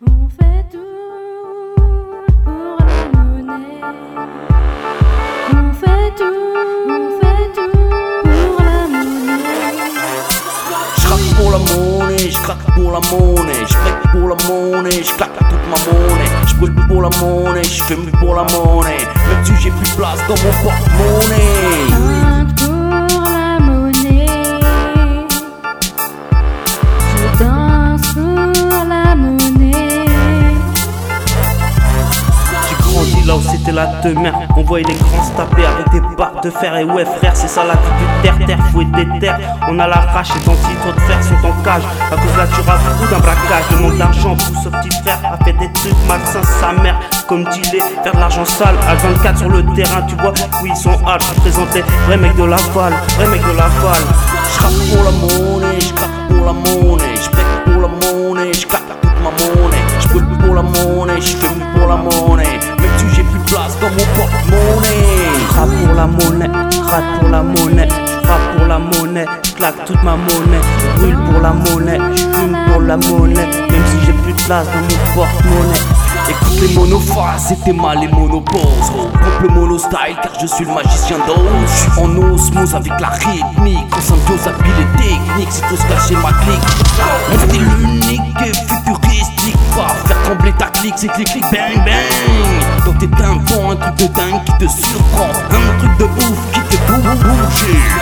Pour la monnaie. Je craque pour la monnaie, je craque pour la monnaie, je break pour la monnaie, je claque toute ma monnaie, je brûle pour la monnaie, je fume pour la monnaie, même si j'ai plus place dans mon porte-monnaie. Là où c'était la demeure. On voyait les grands se taper avec des barres de fer. Et ouais, frère, c'est ça la vie du terre-terre. Être des terres. On a l'arrache et ton titre de fer sont en cage. À cause là, tu rates ou d'un braquage. Le manque d'argent pour ce petit frère a fait des trucs malsains. Sa mère, comme dealer, faire de l'argent sale. H24 sur le terrain, tu vois. Oui, ils sont hâte. Je présentais vrai mec de la balle. Vrai mec de la balle. Je craque pour la monnaie, je craque pour la monnaie, break pour la monnaie, je claque toute ma monnaie, brûle pour la monnaie, je fume pour la monnaie, place dans mon porte-monnaie. J'rappe pour la monnaie, j'rappe pour la monnaie, j'rappe pour la monnaie, j'claque toute ma monnaie, brûle pour la monnaie, j'fume pour la monnaie, même si j'ai plus de place dans mon porte-monnaie. Écoute les monophases, c'était mal les monoposes. Coupe le monostyle car je suis le magicien d'os. Je suis en osmose avec la rythmique. En symbiose habile et technique, c'est tout se cacher ma clique. Mon style unique et futuristique. Va faire trembler ta clique, c'est clic clic bang bang. T'es un truc de dingue qui te surprend. Un truc de ouf qui te fait bouger.